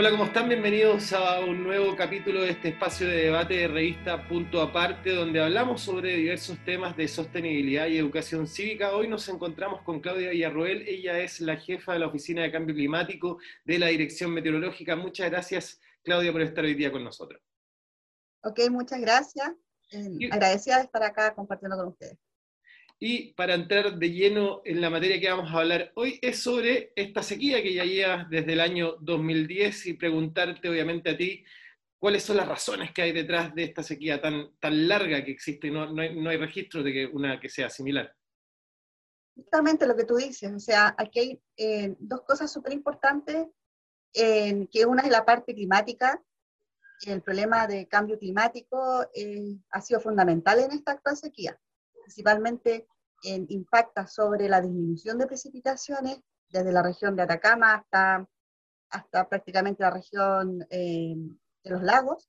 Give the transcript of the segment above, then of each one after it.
Hola, ¿cómo están? Bienvenidos a un nuevo capítulo de este espacio de debate de revista Punto Aparte, donde hablamos sobre diversos temas de sostenibilidad y educación cívica. Hoy nos encontramos con Claudia Villarroel, ella es la jefa de la Oficina de Cambio Climático de la Dirección Meteorológica. Muchas gracias, Claudia, por estar hoy día con nosotros. Ok, muchas gracias. Eh, agradecida de estar acá compartiendo con ustedes. Y para entrar de lleno en la materia que vamos a hablar hoy es sobre esta sequía que ya lleva desde el año 2010 y preguntarte obviamente a ti cuáles son las razones que hay detrás de esta sequía tan, tan larga que existe. No, no, hay, no hay registro de que una que sea similar. Justamente lo que tú dices, o sea, aquí hay eh, dos cosas súper importantes, eh, que una es la parte climática, el problema de cambio climático eh, ha sido fundamental en esta actual sequía principalmente en, impacta sobre la disminución de precipitaciones desde la región de Atacama hasta, prácticamente la región eh, de los lagos.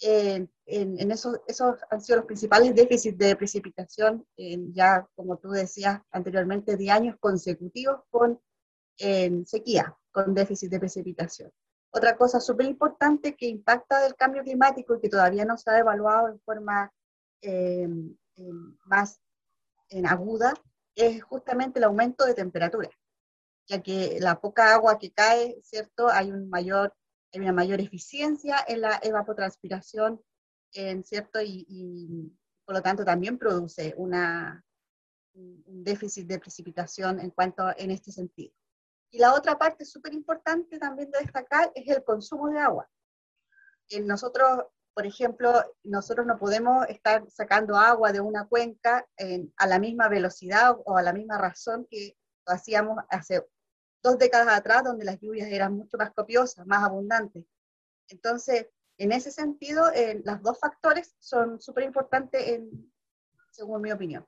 en, en esos, esos, han sido los principales déficits de precipitación, ya como tú decías anteriormente, de años consecutivos con sequía, con déficit de precipitación. Otra cosa súper importante que impacta del cambio climático y que todavía no se ha evaluado en forma eh, más en aguda es justamente el aumento de temperatura, ya que la poca agua que cae, ¿cierto? Hay, un mayor, una mayor eficiencia en la evapotranspiración, ¿cierto? Y, por lo tanto también produce un déficit de precipitación en cuanto en este sentido. Y la otra parte súper importante también de destacar es el consumo de agua. nosotros por ejemplo, nosotros no podemos estar sacando agua de una cuenca a la misma velocidad o a la misma razón que lo hacíamos hace dos décadas atrás, donde las lluvias eran mucho más copiosas, más abundantes. Entonces, en ese sentido, eh, los dos factores son súper importantes según mi opinión.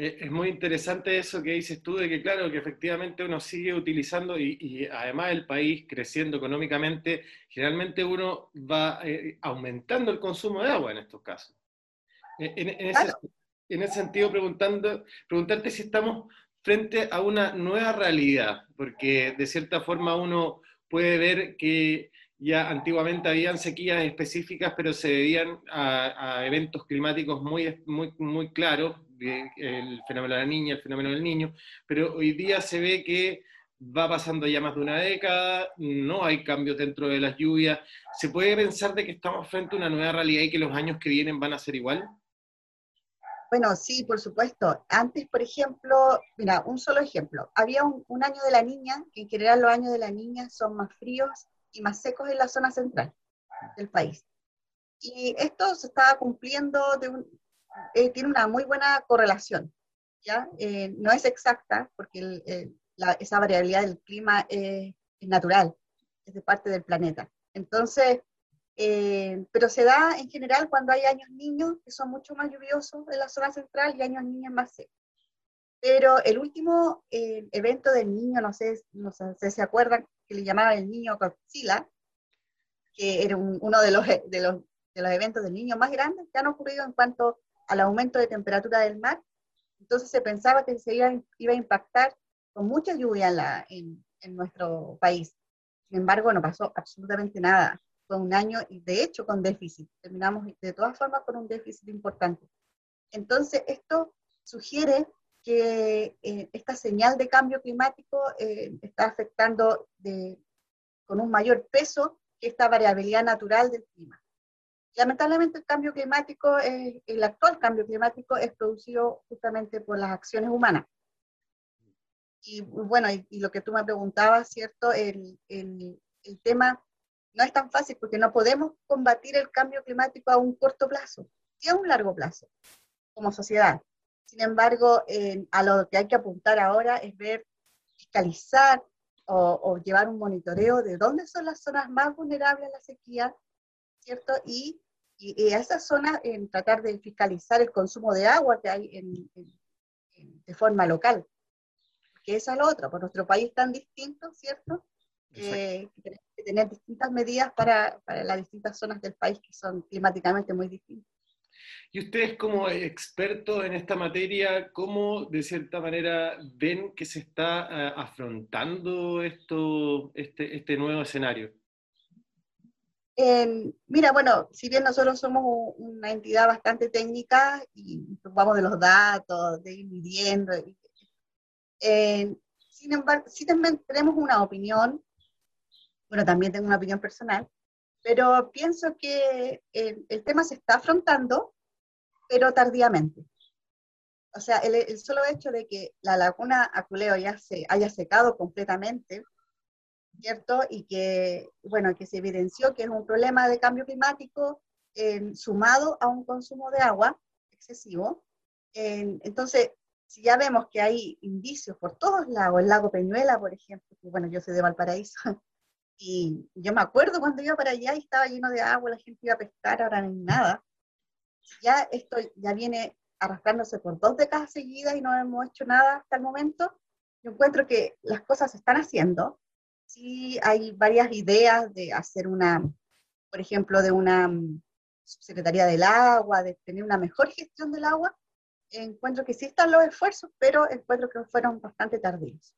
Eh, es muy interesante eso que dices tú, de que claro, que efectivamente uno sigue utilizando y, además el país creciendo económicamente, generalmente uno va eh, aumentando el consumo de agua en estos casos. Eh, en, ese, sentido, preguntando, preguntarte si estamos frente a una nueva realidad, porque de cierta forma uno puede ver que ya antiguamente habían sequías específicas, pero se debían a, a eventos climáticos muy, muy, muy claros, el fenómeno de la niña, el fenómeno del niño, pero hoy día se ve que va pasando ya más de una década, no hay cambios dentro de las lluvias. ¿Se puede pensar de que estamos frente a una nueva realidad y que los años que vienen van a ser igual? Bueno, sí, por supuesto. Antes, por ejemplo, mira, un solo ejemplo. Había un, año de la niña, que en general los años de la niña son más fríos y más secos en la zona central del país. Y esto se estaba cumpliendo de un, eh, tiene una muy buena correlación. ¿ya? Eh, no es exacta, porque esa variabilidad del clima es natural, es de parte del planeta. Entonces, eh, pero se da en general cuando hay años niños que son mucho más lluviosos en la zona central y años niños más secos. Pero el último evento del niño, no sé, no sé si se acuerdan, que le llamaban el niño Coxila, que era uno de los, de, los, de los eventos del niño más grandes que han ocurrido en cuanto al aumento de temperatura del mar, entonces se pensaba que se iba, a impactar con mucha lluvia en, nuestro país. Sin embargo, no pasó absolutamente nada. Fue un año, de hecho, con déficit. Terminamos de todas formas con un déficit importante. Entonces, esto sugiere que eh, esta señal de cambio climático eh, está afectando con un mayor peso que esta variabilidad natural del clima. Lamentablemente el cambio climático, el actual cambio climático es producido justamente por las acciones humanas. Y bueno, y, lo que tú me preguntabas, ¿cierto? El, el, el, tema no es tan fácil porque no podemos combatir el cambio climático a un corto plazo, y a un largo plazo, como sociedad. Sin embargo, a lo que hay que apuntar ahora es ver, fiscalizar o, o, llevar un monitoreo de dónde son las zonas más vulnerables a la sequía, ¿cierto? Y y, a esa zona en tratar de fiscalizar el consumo de agua que hay en, de forma local. Que esa es la otra, por nuestro país tan distinto, ¿cierto? Eh, tenemos que tener distintas medidas para, para las distintas zonas del país que son climáticamente muy distintas. Y ustedes como expertos en esta materia, ¿cómo de cierta manera ven que se está eh, afrontando esto, este, este nuevo escenario? Mira, bueno, si bien nosotros somos una entidad bastante técnica y vamos de los datos, de ir midiendo, sin embargo, sí también tenemos una opinión, bueno, también tengo una opinión personal, pero pienso que el, el tema se está afrontando, pero tardíamente. O sea, el, el, solo hecho de que la laguna Aculeo ya se haya secado completamente, ¿cierto? Y que, bueno, que se evidenció que es un problema de cambio climático eh, sumado a un consumo de agua excesivo. Eh, entonces, si ya vemos que hay indicios por todos lados, el lago Peñuela, por ejemplo, que bueno, yo soy de Valparaíso, y yo me acuerdo cuando iba para allá y estaba lleno de agua, la gente iba a pescar, ahora no hay nada. Ya esto ya viene arrastrándose por dos décadas seguidas y no hemos hecho nada hasta el momento. Yo encuentro que las cosas se están haciendo, sí hay varias ideas de hacer una, por ejemplo, de una mm, Secretaría del Agua, de tener una mejor gestión del agua. Encuentro que sí están los esfuerzos, pero encuentro que fueron bastante tardíos.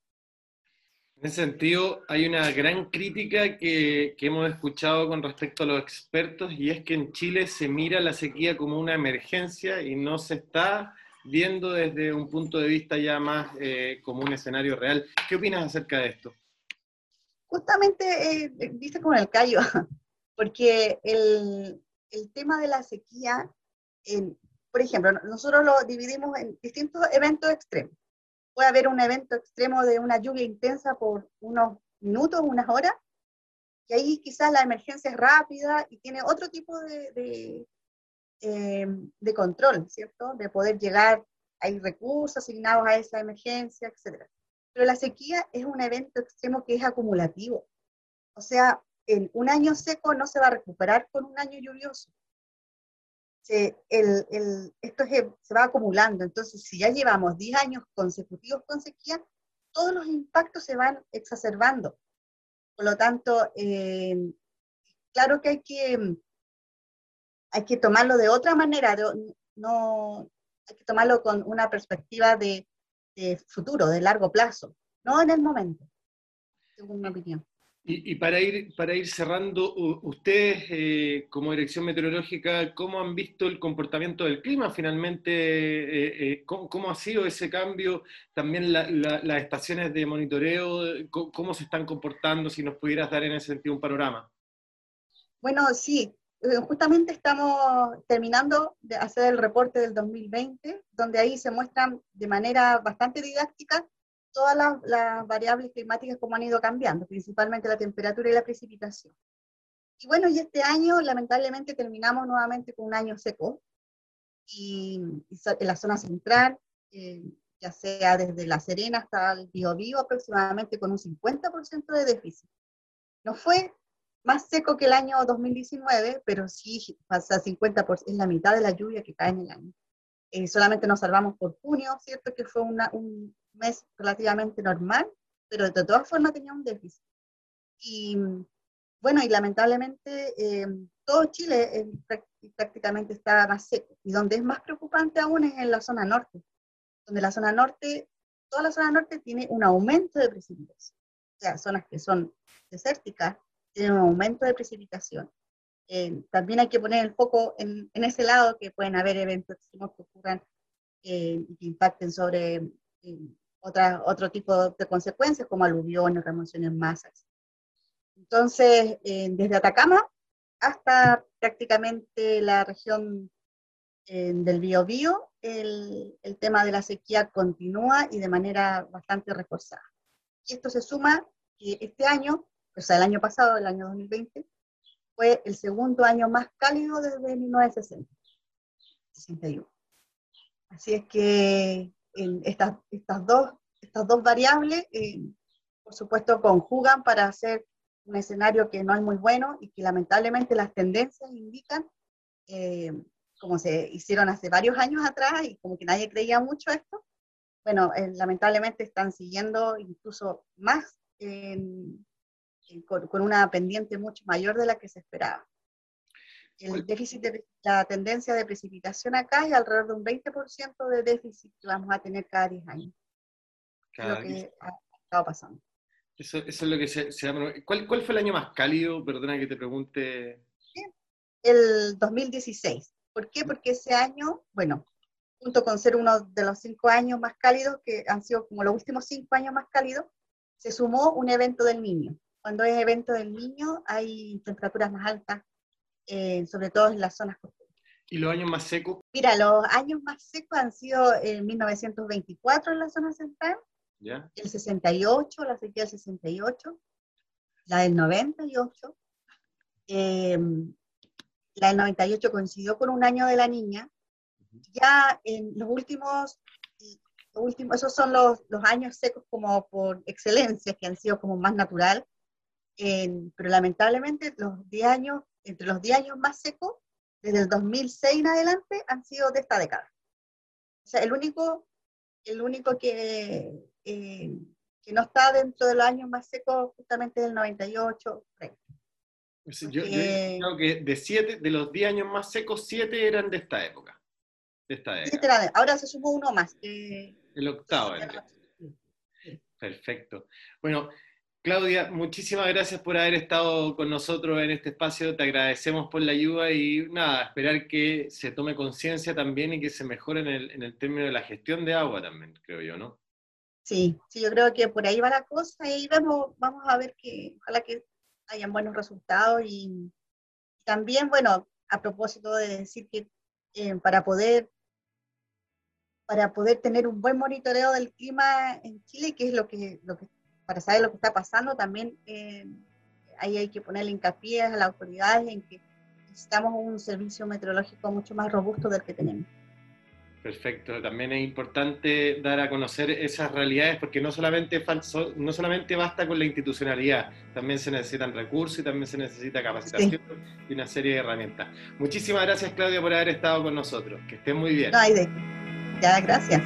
En ese sentido, hay una gran crítica que, que, hemos escuchado con respecto a los expertos y es que en Chile se mira la sequía como una emergencia y no se está viendo desde un punto de vista ya más eh, como un escenario real. ¿Qué opinas acerca de esto? Justamente eh, dice con el callo, porque el, el, tema de la sequía, por ejemplo, nosotros lo dividimos en distintos eventos extremos. Puede haber un evento extremo de una lluvia intensa por unos minutos, unas horas, y ahí quizás la emergencia es rápida y tiene otro tipo de, de, eh, de control, ¿cierto? De poder llegar, hay recursos asignados a esa emergencia, etcétera. Pero la sequía es un evento extremo que es acumulativo. O sea, en un año seco no se va a recuperar con un año lluvioso. Se, el, el, esto se va acumulando. Entonces, si ya llevamos 10 años consecutivos con sequía, todos los impactos se van exacerbando. Por lo tanto, eh, claro que hay que, hay que tomarlo de otra manera, no, hay que tomarlo con una perspectiva de de futuro, de largo plazo, no en el momento, según mi opinión. Y, y para, ir, para ir cerrando, ustedes eh, como dirección meteorológica, ¿cómo han visto el comportamiento del clima finalmente? Eh, eh, ¿cómo, ¿cómo, ha sido ese cambio? También la, la, las estaciones de monitoreo, ¿cómo, ¿cómo, se están comportando? Si nos pudieras dar en ese sentido un panorama. Bueno, sí, eh, justamente estamos terminando de hacer el reporte del 2020, donde ahí se muestran de manera bastante didáctica todas las, las, variables climáticas como han ido cambiando, principalmente la temperatura y la precipitación. Y bueno, y este año lamentablemente terminamos nuevamente con un año seco, y, y en la zona central, eh, ya sea desde La Serena hasta el Biobío, aproximadamente con un 50% de déficit. No fue más seco que el año 2019, pero sí pasa 50%, es la mitad de la lluvia que cae en el año. Eh, solamente nos salvamos por junio, ¿cierto? Que fue una, un mes relativamente normal, pero de todas formas tenía un déficit. Y bueno, y lamentablemente eh, todo Chile eh, prácticamente está más seco. Y donde es más preocupante aún es en la zona norte, donde la zona norte, toda la zona norte tiene un aumento de precipitación. O sea, zonas que son desérticas tiene un aumento de precipitación. Eh, también hay que poner el foco en, en, ese lado, que pueden haber eventos extremos que ocurran eh, y que impacten sobre eh, otra, otro tipo de consecuencias, como aluviones, remociones en masas. Entonces, desde Atacama hasta prácticamente la región del Biobío, el, el tema de la sequía continúa y de manera bastante reforzada. Y esto se suma que este año o sea, el año pasado, el año 2020, fue el segundo año más cálido desde 1960, 61. Así es que en estas, estas, dos, estas dos variables, eh, por supuesto, conjugan para hacer un escenario que no es muy bueno y que lamentablemente las tendencias indican, eh, como se hicieron hace varios años atrás y como que nadie creía mucho esto, bueno, eh, lamentablemente están siguiendo incluso más en, con, con, una pendiente mucho mayor de la que se esperaba. El déficit de la tendencia de precipitación acá es alrededor de un 20% de déficit que vamos a tener cada 10 años. Cada lo que ha estado pasando. Eso, eso, es lo que se, se ¿Cuál, ¿Cuál, fue el año más cálido? Perdona que te pregunte. el 2016. ¿Por qué? Porque ese año, bueno, junto con ser uno de los cinco años más cálidos, que han sido como los últimos cinco años más cálidos, se sumó un evento del niño. Cuando es evento del niño hay temperaturas más altas, eh, sobre todo en las zonas costeras. ¿Y los años más secos? Mira, los años más secos han sido en 1924 en la zona central, ¿Ya? el 68, la sequía del 68, la del 98, eh, la del 98 coincidió con un año de la niña. Ya en los últimos, los últimos esos son los, los, años secos como por excelencia, que han sido como más natural. Pero lamentablemente los 10 años, entre los 10 años más secos, desde el 2006 en adelante, han sido de esta década. O sea, el único, el único que, eh, que no está dentro de los años más secos justamente es el 98, yo, creo que de, siete, de los 10 años más secos, 7 eran de esta época. De esta ahora se sumó uno más. el octavo. Perfecto. Bueno, Claudia, muchísimas gracias por haber estado con nosotros en este espacio. Te agradecemos por la ayuda y nada, esperar que se tome conciencia también y que se mejore en el, en el término de la gestión de agua también, creo yo, ¿no? Sí, sí, yo creo que por ahí va la cosa y vemos, vamos a ver que, ojalá que hayan buenos resultados y también, bueno, a propósito de decir que eh, para poder para poder tener un buen monitoreo del clima en Chile, que es lo que, lo que para saber lo que está pasando, también eh, ahí hay que ponerle hincapié a las autoridades en que necesitamos un servicio meteorológico mucho más robusto del que tenemos. Perfecto, también es importante dar a conocer esas realidades porque no solamente, no solamente basta con la institucionalidad, también se necesitan recursos y también se necesita capacitación y una serie de herramientas. Muchísimas gracias Claudia por haber estado con nosotros, que estén muy bien. No hay de Ya, gracias.